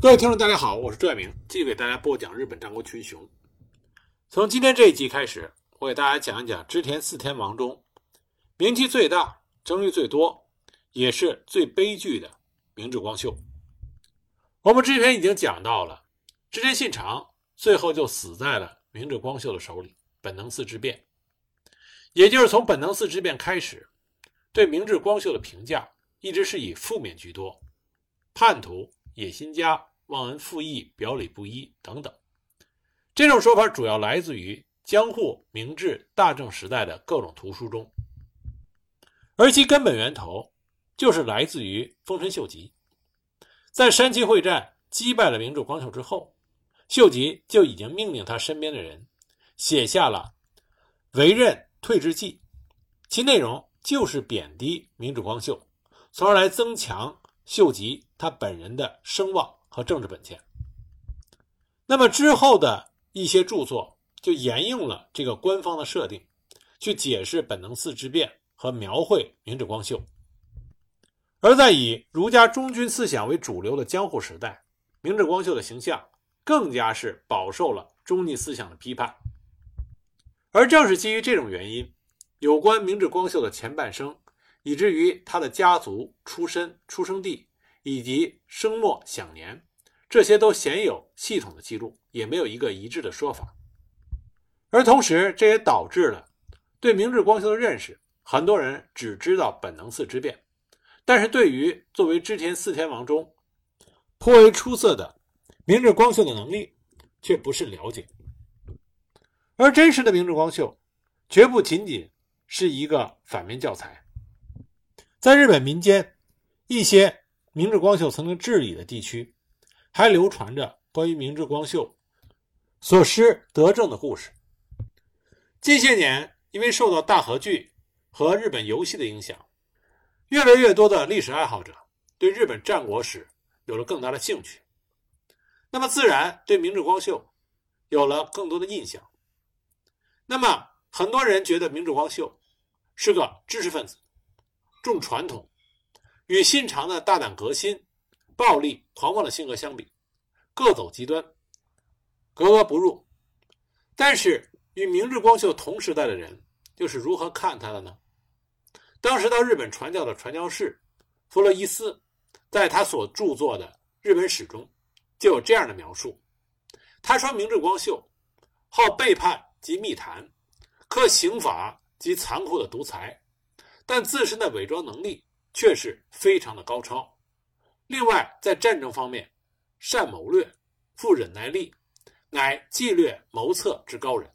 各位听众，大家好，我是朱爱明，继续给大家播讲日本战国群雄。从今天这一集开始，我给大家讲一讲织田四天王中名气最大、争议最多，也是最悲剧的明智光秀。我们之前已经讲到了，织田信长最后就死在了明智光秀的手里。本能寺之变，也就是从本能寺之变开始，对明智光秀的评价一直是以负面居多，叛徒、野心家。忘恩负义、表里不一等等，这种说法主要来自于江户、明治、大正时代的各种图书中，而其根本源头就是来自于丰臣秀吉。在山崎会战击败了明治光秀之后，秀吉就已经命令他身边的人写下了为任退之计，其内容就是贬低明治光秀，从而来增强秀吉他本人的声望。和政治本钱。那么之后的一些著作就沿用了这个官方的设定，去解释本能寺之变和描绘明治光秀。而在以儒家忠君思想为主流的江户时代，明治光秀的形象更加是饱受了忠逆思想的批判。而正是基于这种原因，有关明治光秀的前半生，以至于他的家族出身、出生地。以及生末享年，这些都鲜有系统的记录，也没有一个一致的说法。而同时，这也导致了对明治光秀的认识，很多人只知道本能寺之变，但是对于作为织田四天王中颇为出色的明治光秀的能力，却不甚了解。而真实的明治光秀，绝不仅仅是一个反面教材，在日本民间一些。明治光秀曾经治理的地区，还流传着关于明治光秀所施德政的故事。近些年，因为受到大和剧和日本游戏的影响，越来越多的历史爱好者对日本战国史有了更大的兴趣，那么自然对明治光秀有了更多的印象。那么，很多人觉得明治光秀是个知识分子，重传统。与信长的大胆革新、暴力狂妄的性格相比，各走极端，格格不入。但是与明治光秀同时代的人又是如何看他的呢？当时到日本传教的传教士弗洛伊斯，在他所著作的日本史中就有这样的描述：他说，明治光秀好背叛及密谈，克刑法及残酷的独裁，但自身的伪装能力。却是非常的高超。另外，在战争方面，善谋略，富忍耐力，乃计略谋策之高人。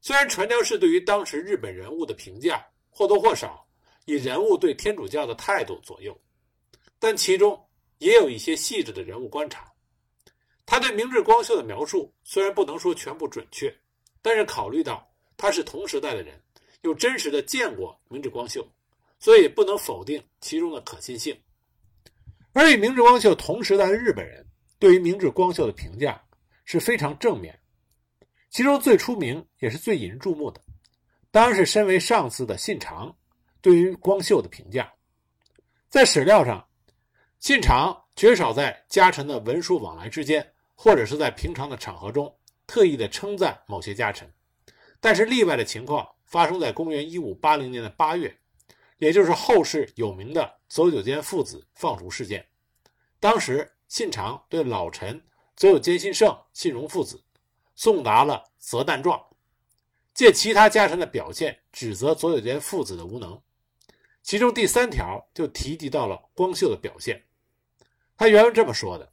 虽然传教士对于当时日本人物的评价或多或少以人物对天主教的态度左右，但其中也有一些细致的人物观察。他对明治光秀的描述虽然不能说全部准确，但是考虑到他是同时代的人，又真实的见过明治光秀。所以不能否定其中的可信性，而与明治光秀同时代的日本人对于明治光秀的评价是非常正面，其中最出名也是最引人注目的，当然是身为上司的信长对于光秀的评价。在史料上，信长绝少在家臣的文书往来之间，或者是在平常的场合中特意的称赞某些家臣，但是例外的情况发生在公元一五八零年的八月。也就是后世有名的左久间父子放逐事件，当时信长对老臣左有间信胜、信荣父子送达了责难状，借其他家臣的表现指责左久间父子的无能。其中第三条就提及到了光秀的表现，他原文这么说的：“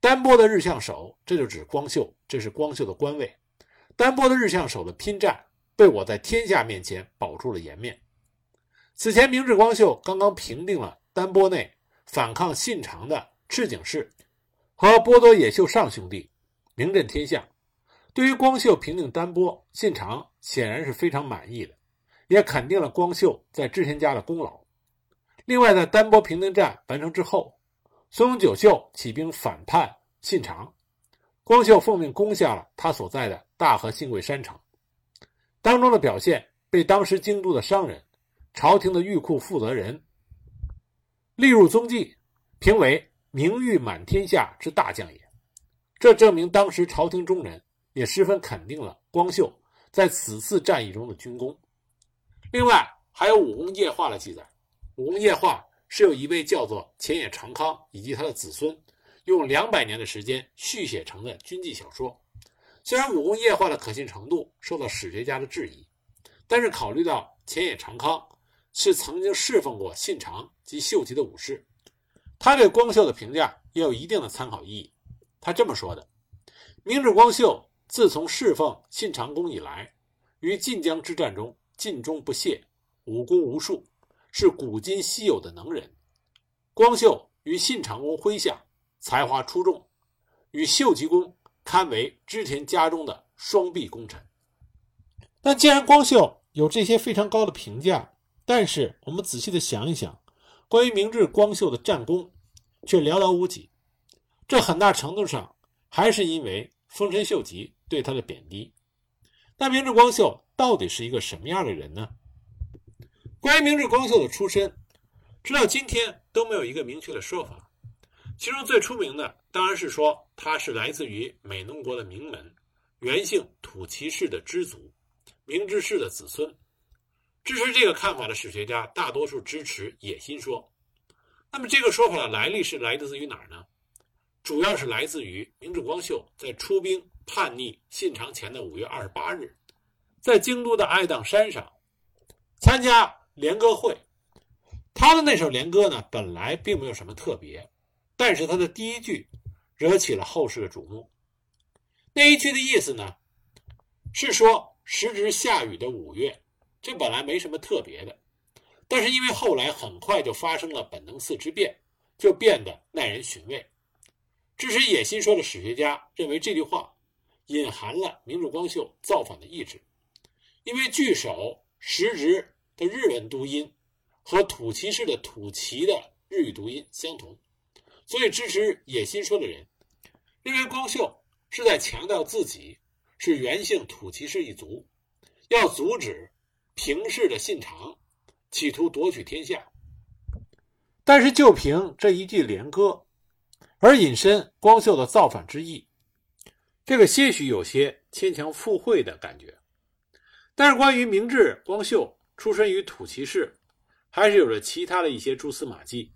丹波的日向守，这就指光秀，这是光秀的官位。丹波的日向守的拼战被我在天下面前保住了颜面。”此前，明治光秀刚刚平定了丹波内反抗信长的赤井氏和波多野秀上兄弟，名震天下。对于光秀平定丹波，信长显然是非常满意的，也肯定了光秀在织田家的功劳。另外，在丹波平定战完成之后，松永久秀起兵反叛信长，光秀奉命攻下了他所在的大和信贵山城，当中的表现被当时京都的商人。朝廷的御库负责人立入宗记，评为名誉满天下之大将也。这证明当时朝廷中人也十分肯定了光秀在此次战役中的军功。另外，还有武功夜话的记载。武功夜话是由一位叫做前野长康以及他的子孙用两百年的时间续写成的军纪小说。虽然武功夜话的可信程度受到史学家的质疑，但是考虑到前野长康是曾经侍奉过信长及秀吉的武士，他对光秀的评价也有一定的参考意义。他这么说的：“明治光秀自从侍奉信长公以来，于晋江之战中尽忠不懈，武功无数，是古今稀有的能人。光秀与信长公麾下，才华出众，与秀吉公。”堪为织田家中的双臂功臣。那既然光秀有这些非常高的评价，但是我们仔细的想一想，关于明治光秀的战功却寥寥无几。这很大程度上还是因为丰臣秀吉对他的贬低。那明治光秀到底是一个什么样的人呢？关于明治光秀的出身，直到今天都没有一个明确的说法。其中最出名的当然是说他是来自于美浓国的名门，原姓土岐氏的支族，明治氏的子孙。支持这个看法的史学家大多数支持野心说。那么这个说法的来历是来自于哪儿呢？主要是来自于明治光秀在出兵叛逆信长前的五月二十八日，在京都的爱宕山上参加联歌会。他的那首联歌呢，本来并没有什么特别。但是他的第一句惹起了后世的瞩目。那一句的意思呢，是说时值下雨的五月，这本来没什么特别的，但是因为后来很快就发生了本能寺之变，就变得耐人寻味。支持野心说的史学家认为这句话隐含了明治光秀造反的意志，因为句首时值的日文读音和土岐氏的土岐的日语读音相同。所以，支持野心说的人认为光秀是在强调自己是原姓土岐氏一族，要阻止平氏的信长企图夺取天下。但是，就凭这一句连歌而引申光秀的造反之意，这个些许有些牵强附会的感觉。但是，关于明治光秀出身于土岐氏，还是有着其他的一些蛛丝马迹。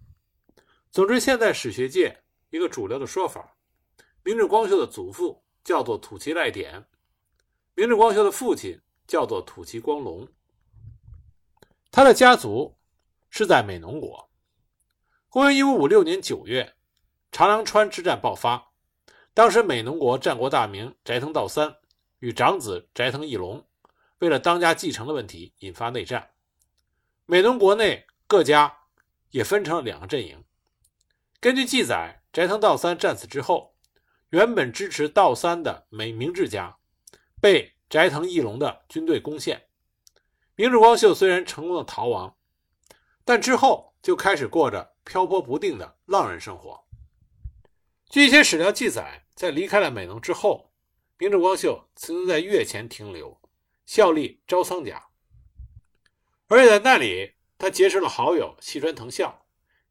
总之，现在史学界一个主流的说法，明治光秀的祖父叫做土岐赖典，明治光秀的父亲叫做土岐光隆，他的家族是在美浓国。公元一五五六年九月，长良川之战爆发，当时美浓国战国大名斋藤道三与长子斋藤义隆为了当家继承的问题引发内战，美浓国内各家也分成了两个阵营。根据记载，斋藤道三战死之后，原本支持道三的美明治家被斋藤义隆的军队攻陷。明治光秀虽然成功的逃亡，但之后就开始过着漂泊不定的浪人生活。据一些史料记载，在离开了美浓之后，明治光秀曾经在越前停留，效力招仓家，而且在那里他结识了好友细川藤孝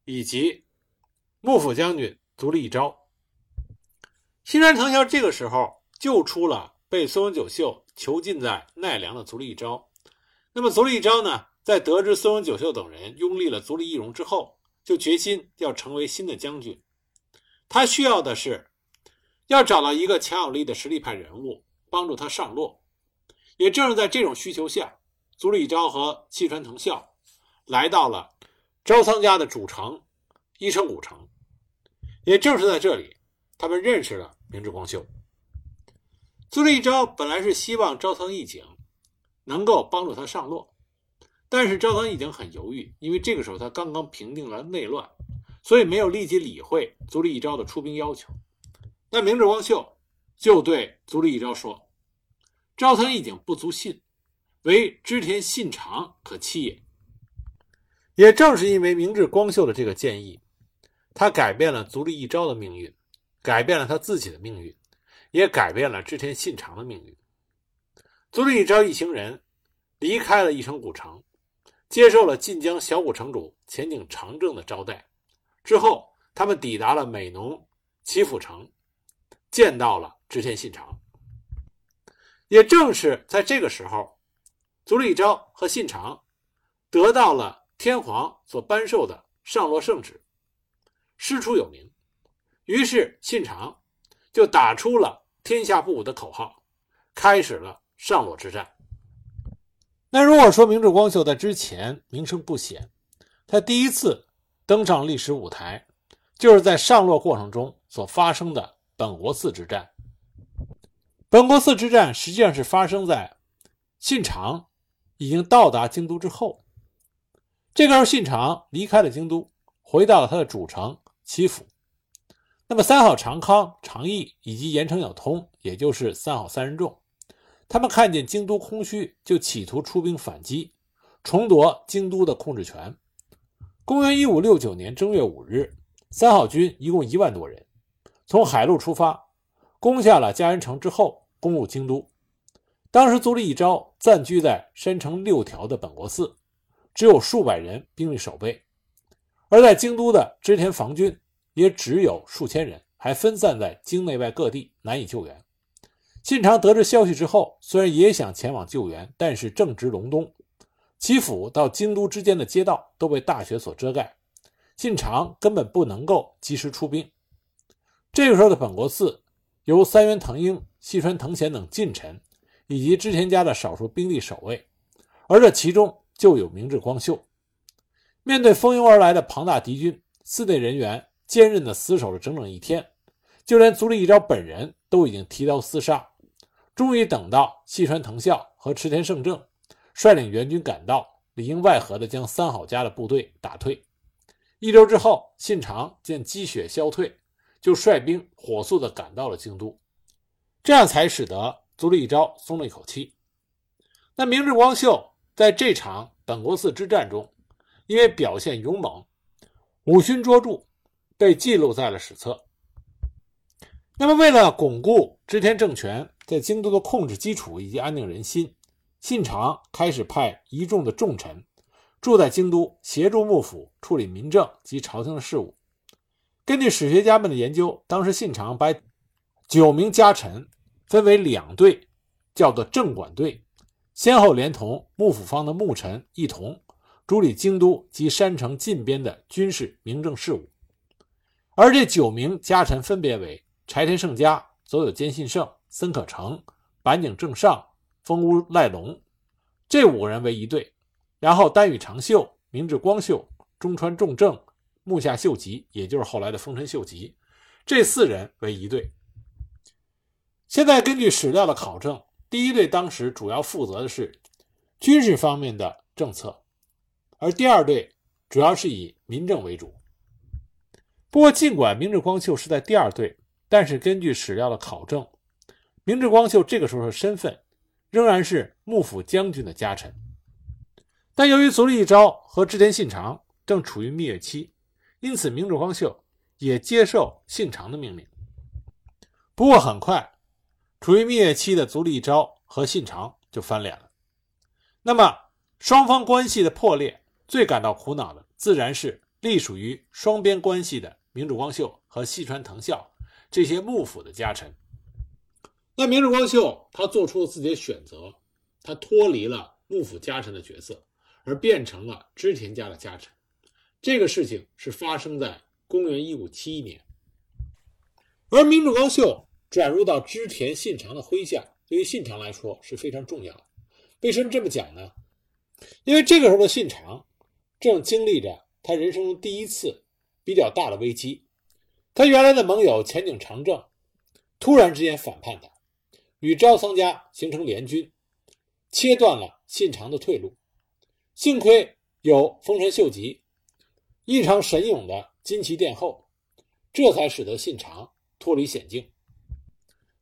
以及。幕府将军足利义昭，西川藤孝这个时候救出了被松永久秀囚禁在奈良的足利义昭。那么足利义昭呢，在得知松永久秀等人拥立了足利义荣之后，就决心要成为新的将军。他需要的是要找到一个强有力的实力派人物帮助他上洛。也正是在这种需求下，足利义昭和细川藤孝来到了朝仓家的主城伊城古城。也正是在这里，他们认识了明治光秀。足利义昭本来是希望朝仓义景能够帮助他上洛，但是朝仓义景很犹豫，因为这个时候他刚刚平定了内乱，所以没有立即理会足利义昭的出兵要求。那明治光秀就对足利义昭说：“朝仓义景不足信，唯织田信长可期也。”也正是因为明治光秀的这个建议。他改变了足利义昭的命运，改变了他自己的命运，也改变了织田信长的命运。足利义昭一行人离开了义城古城，接受了晋江小古城主前景长政的招待，之后他们抵达了美浓祈府城，见到了织田信长。也正是在这个时候，足利义昭和信长得到了天皇所颁授的上洛圣旨，师出有名。于是信长就打出了“天下不武”的口号，开始了上洛之战。那如果说明治光秀在之前名声不显，他第一次登上历史舞台，就是在上洛过程中所发生的本国寺之战。本国寺之战实际上是发生在信长已经到达京都之后。这个时候，信长离开了京都，回到了他的主城岐阜。那么，三好长康、长义以及岩城有通，也就是三好三人众，他们看见京都空虚，就企图出兵反击，重夺京都的控制权。公元一五六九年正月五日，三好军一共一万多人，从海路出发，攻下了嘉原城之后。攻入京都，当时足利义昭暂居在山城六条的本国寺，只有数百人兵力守备；而在京都的织田防军也只有数千人，还分散在京内外各地，难以救援。信长得知消息之后，虽然也想前往救援，但是正值隆冬，岐阜到京都之间的街道都被大雪所遮盖，信长根本不能够及时出兵。这个时候的本国寺由三原藤英。细川藤贤等近臣，以及织田家的少数兵力守卫，而这其中就有明智光秀。面对蜂拥而来的庞大敌军，寺内人员坚韧地死守了整整一天，就连足利义昭本人都已经提刀厮杀。终于等到细川藤孝和池田胜正率领援军赶到，里应外合地将三好家的部队打退。一周之后，信长见积雪消退，就率兵火速地赶到了京都。这样才使得足利义昭松了一口气。那明智光秀在这场本国寺之战中，因为表现勇猛，五勋卓著，被记录在了史册。那么，为了巩固织田政权在京都的控制基础以及安定人心，信长开始派一众的重臣住在京都，协助幕府处理民政及朝廷的事务。根据史学家们的研究，当时信长把九名家臣分为两队，叫做正管队，先后连同幕府方的幕臣一同主理京都及山城近边的军事民政事务。而这九名家臣分别为柴田胜家、佐有兼信胜、森可成、板井正尚、丰屋赖隆这五个人为一队，然后丹羽长秀、明智光秀、中川重政、木下秀吉，也就是后来的丰臣秀吉，这四人为一队。现在根据史料的考证，第一队当时主要负责的是军事方面的政策，而第二队主要是以民政为主。不过，尽管明治光秀是在第二队，但是根据史料的考证，明治光秀这个时候的身份仍然是幕府将军的家臣。但由于足利义昭和织田信长正处于蜜月期，因此明治光秀也接受信长的命令。不过很快。处于蜜月期的足利义昭和信长就翻脸了。那么双方关系的破裂，最感到苦恼的自然是隶属于双边关系的明智光秀和细川藤孝这些幕府的家臣。那明治光秀他做出了自己的选择，他脱离了幕府家臣的角色，而变成了织田家的家臣。这个事情是发生在公元一五七一年，而明治光秀。转入到织田信长的麾下，对于信长来说是非常重要的。为什么这么讲呢？因为这个时候的信长正经历着他人生中第一次比较大的危机。他原来的盟友前景长政突然之间反叛他，与朝仓家形成联军，切断了信长的退路。幸亏有丰臣秀吉异常神勇的金旗殿后，这才使得信长脱离险境。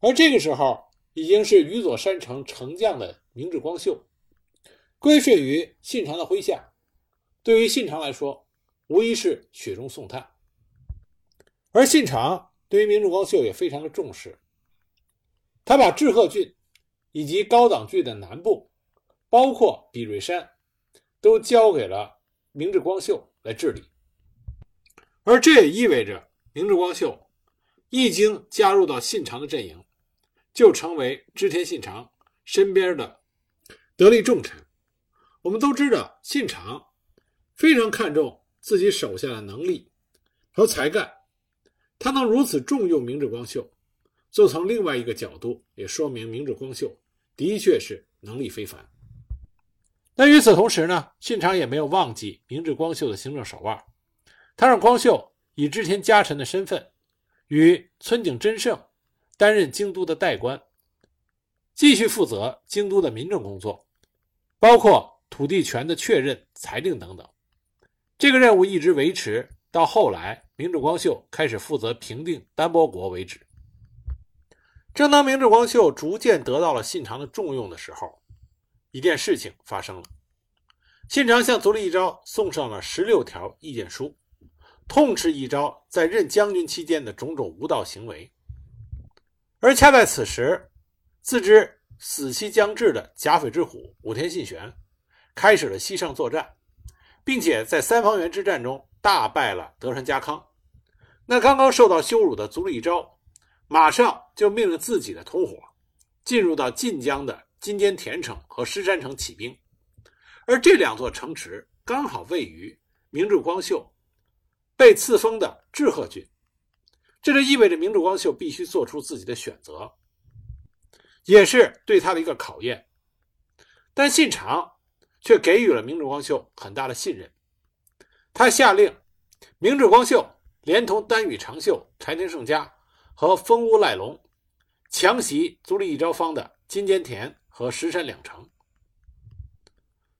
而这个时候，已经是宇佐山城城将的明智光秀，归顺于信长的麾下。对于信长来说，无疑是雪中送炭。而信长对于明智光秀也非常的重视，他把志贺郡以及高岛郡的南部，包括比瑞山，都交给了明智光秀来治理。而这也意味着明智光秀一经加入到信长的阵营，就成为织田信长身边的得力重臣。我们都知道，信长非常看重自己手下的能力和才干，他能如此重用明智光秀，就从另外一个角度也说明明智光秀的确是能力非凡。那与此同时呢，信长也没有忘记明智光秀的行政手腕，他让光秀以织田家臣的身份，与村井贞胜担任京都的代官，继续负责京都的民政工作，包括土地权的确认、裁定等等。这个任务一直维持到后来明智光秀开始负责平定丹波国为止。正当明智光秀逐渐得到了信长的重用的时候，一件事情发生了，信长向足利义昭送上了十六条意见书，痛斥义昭在任将军期间的种种无道行为。而恰在此时，自知死期将至的甲斐之虎武田信玄开始了西上作战，并且在三方原之战中大败了德川家康。那刚刚受到羞辱的足利义昭，马上就命令自己的同伙进入到晋江的。金间田城和石山城起兵，而这两座城池刚好位于明治光秀被赐封的志贺郡，这就意味着明治光秀必须做出自己的选择，也是对他的一个考验。但信长却给予了明治光秀很大的信任，他下令明治光秀连同丹羽长秀、柴田胜家和丰屋赖龙强袭足利义昭方的金间田。和石山两城，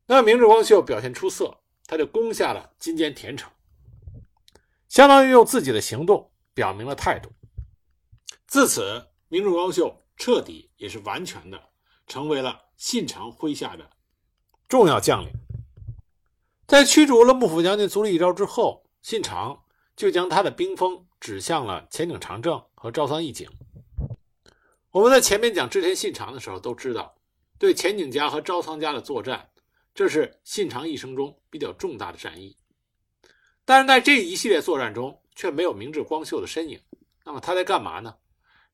那明治光秀表现出色，他就攻下了金间田城，相当于用自己的行动表明了态度。自此，明治光秀彻底也是完全的成为了信长麾下的重要将领。在驱逐了幕府将军足利义昭之后，信长就将他的兵锋指向了前井长政和朝仓义景。我们在前面讲织田信长的时候都知道。对前景家和朝仓家的作战，这是信长一生中比较重大的战役。但是在这一系列作战中，却没有明智光秀的身影。那么他在干嘛呢？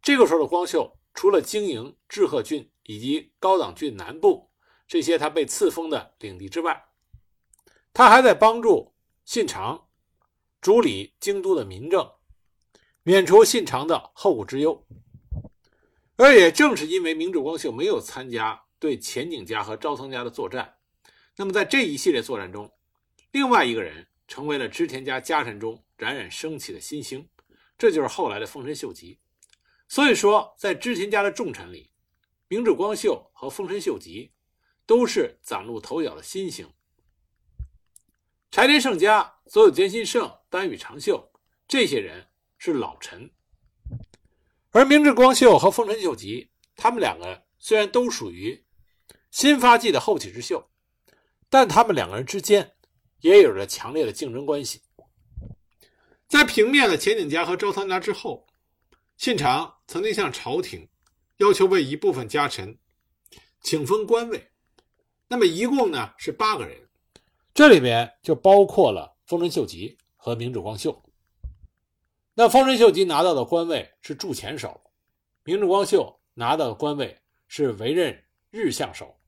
这个时候的光秀，除了经营志贺郡以及高岛郡南部这些他被赐封的领地之外，他还在帮助信长主理京都的民政，免除信长的后顾之忧。而也正是因为明智光秀没有参加。对前景家和朝仓家的作战，那么在这一系列作战中，另外一个人成为了织田家家臣中冉冉升起的新星，这就是后来的丰臣秀吉。所以说，在织田家的重臣里，明智光秀和丰臣秀吉都是崭露头角的新星。柴田胜家、所有兼信胜、丹羽长秀这些人是老臣，而明智光秀和丰臣秀吉，他们两个虽然都属于。新发迹的后起之秀，但他们两个人之间也有着强烈的竞争关系。在平灭了前景家和朝仓家之后，信长曾经向朝廷要求为一部分家臣请封官位，那么一共呢是八个人，这里面就包括了丰臣秀吉和明智光秀。那丰臣秀吉拿到的官位是驻前守，明智光秀拿到的官位是为任日相守。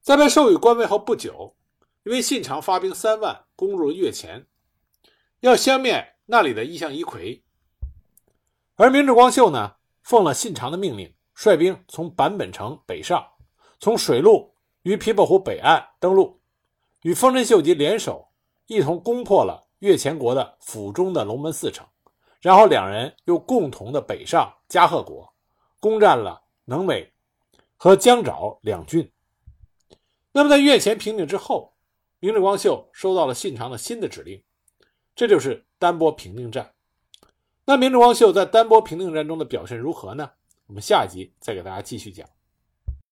在被授予官位后不久，因为信长发兵三万攻入了越前，要消灭那里的义相一揆，而明智光秀呢，奉了信长的命令，率兵从坂本城北上，从水路于琵琶湖北岸登陆，与丰臣秀吉联手，一同攻破了越前国的府中的龙门寺城，然后两人又共同的北上加贺国，攻占了能美和江沼两郡。那么，在越前平定之后，明智光秀收到了信长的新的指令，这就是丹波平定战。那明智光秀在丹波平定战中的表现如何呢？我们下一集再给大家继续讲。